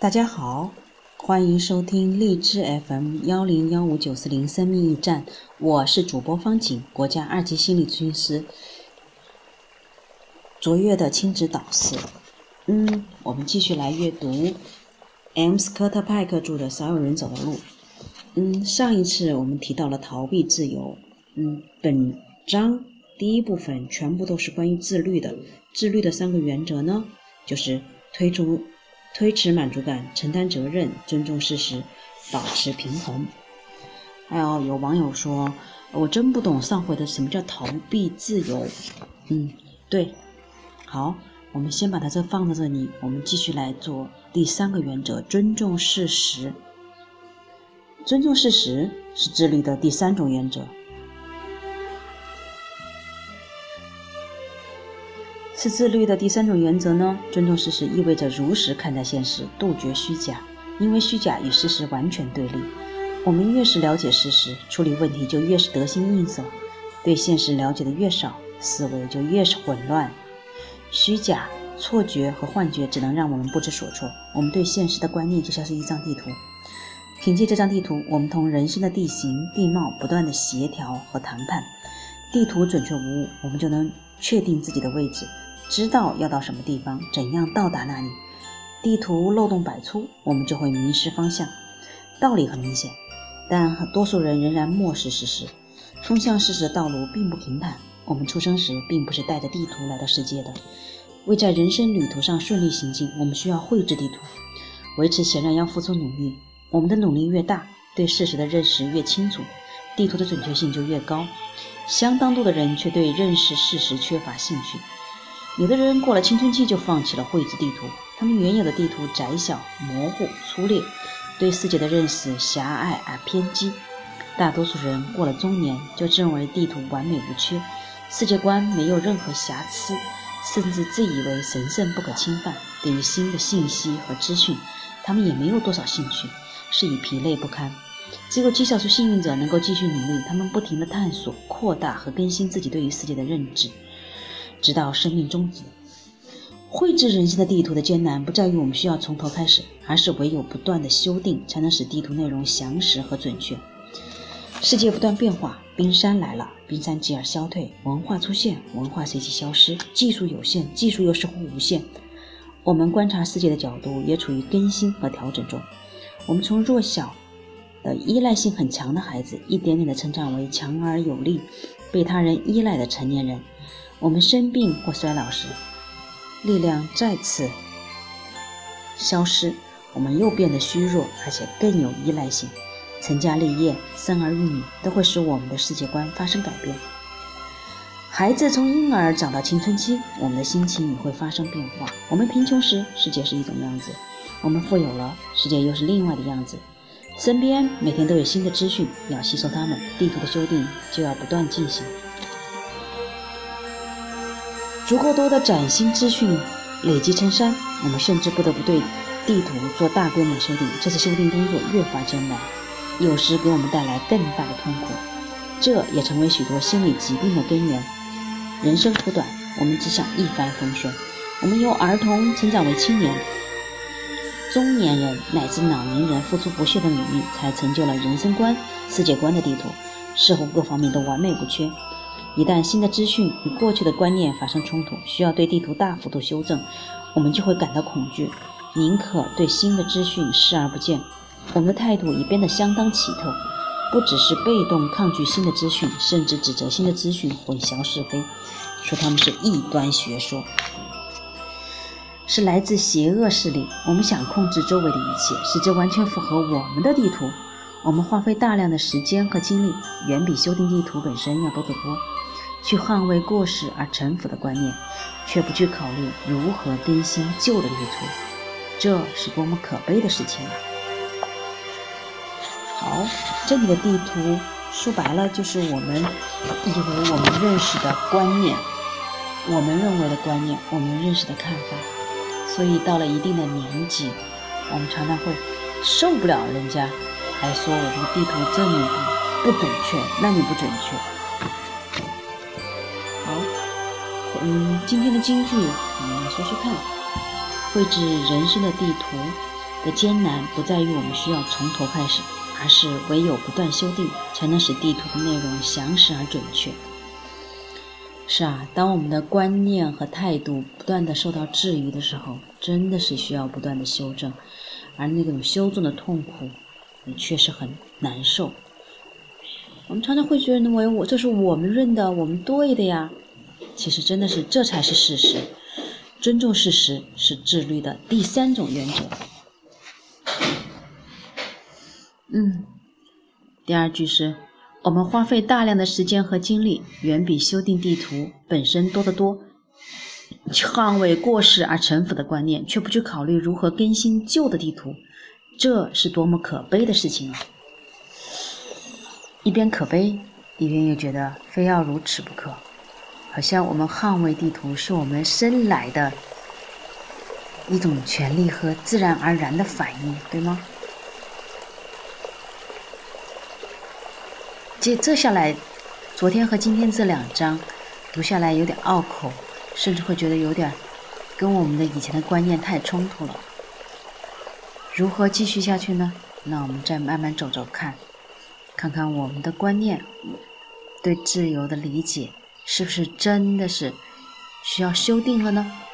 大家好，欢迎收听荔枝 FM 幺零幺五九四零生命驿站，我是主播方景，国家二级心理咨询师，卓越的亲子导师。嗯，我们继续来阅读 M. 斯科特派克著的《少有人走的路》。嗯，上一次我们提到了逃避自由。嗯，本章第一部分全部都是关于自律的。自律的三个原则呢，就是推出。推迟满足感，承担责任，尊重事实，保持平衡。还有有网友说：“我真不懂上回的什么叫逃避自由。”嗯，对。好，我们先把它这放在这里，我们继续来做第三个原则：尊重事实。尊重事实是自律的第三种原则。是自律的第三种原则呢？尊重事实意味着如实看待现实，杜绝虚假，因为虚假与事实完全对立。我们越是了解事实，处理问题就越是得心应手；对现实了解的越少，思维就越是混乱。虚假、错觉和幻觉只能让我们不知所措。我们对现实的观念就像是一张地图，凭借这张地图，我们同人生的地形地貌不断的协调和谈判。地图准确无误，我们就能确定自己的位置。知道要到什么地方，怎样到达那里。地图漏洞百出，我们就会迷失方向。道理很明显，但多数人仍然漠视事实。通向事实的道路并不平坦。我们出生时并不是带着地图来到世界的。为在人生旅途上顺利行进，我们需要绘制地图。维持显然要付出努力。我们的努力越大，对事实的认识越清楚，地图的准确性就越高。相当多的人却对认识事实缺乏兴趣。有的人过了青春期就放弃了绘制地图，他们原有的地图窄小、模糊、粗劣，对世界的认识狭隘而偏激。大多数人过了中年就认为地图完美无缺，世界观没有任何瑕疵，甚至自以为神圣不可侵犯。对于新的信息和资讯，他们也没有多少兴趣，是以疲累不堪。只有极少数幸运者能够继续努力，他们不停地探索、扩大和更新自己对于世界的认知。直到生命终止。绘制人生的地图的艰难不在于我们需要从头开始，而是唯有不断的修订，才能使地图内容详实和准确。世界不断变化，冰山来了，冰山继而消退；文化出现，文化随即消失；技术有限，技术又似乎无限。我们观察世界的角度也处于更新和调整中。我们从弱小的依赖性很强的孩子，一点点的成长为强而有力、被他人依赖的成年人。我们生病或衰老时，力量再次消失，我们又变得虚弱，而且更有依赖性。成家立业、生儿育女都会使我们的世界观发生改变。孩子从婴儿长到青春期，我们的心情也会发生变化。我们贫穷时，世界是一种样子；我们富有了，世界又是另外的样子。身边每天都有新的资讯，要吸收它们，地图的修订就要不断进行。足够多的崭新资讯累积成山，我们甚至不得不对地图做大规模修订。这次修订工作越发艰难，有时给我们带来更大的痛苦，这也成为许多心理疾病的根源。人生苦短，我们只想一帆风顺。我们由儿童成长为青年、中年人乃至老年人，付出不懈的努力，才成就了人生观、世界观的地图，似乎各方面都完美无缺。一旦新的资讯与过去的观念发生冲突，需要对地图大幅度修正，我们就会感到恐惧，宁可对新的资讯视而不见。我们的态度已变得相当奇特，不只是被动抗拒新的资讯，甚至指责新的资讯混淆是非，说他们是异端学说，是来自邪恶势力。我们想控制周围的一切，使之完全符合我们的地图。我们花费大量的时间和精力，远比修订地图本身要多得多。去捍卫过时而陈腐的观念，却不去考虑如何更新旧的地图，这是多么可悲的事情啊！好，这里的地图说白了就是我们以为我们认识的观念，我们认为的观念，我们认识的看法。所以到了一定的年纪，我们常常会受不了人家还说我们的地图这里不不准确，那里不准确。嗯，今天的京剧，我们来说说看。绘制人生的地图，的艰难不在于我们需要从头开始，而是唯有不断修订，才能使地图的内容详实而准确。是啊，当我们的观念和态度不断的受到质疑的时候，真的是需要不断的修正，而那种修正的痛苦，确实很难受。我们常常会觉得，认为我这是我们认的，我们对的呀。其实真的是这才是事实。尊重事实是自律的第三种原则。嗯，第二句是。我们花费大量的时间和精力，远比修订地图本身多得多。捍卫过时而陈腐的观念，却不去考虑如何更新旧的地图，这是多么可悲的事情啊！一边可悲，一边又觉得非要如此不可，好像我们捍卫地图是我们生来的一种权利和自然而然的反应，对吗？接这下来，昨天和今天这两章读下来有点拗口，甚至会觉得有点跟我们的以前的观念太冲突了。如何继续下去呢？那我们再慢慢走走看，看看我们的观念对自由的理解是不是真的是需要修订了呢？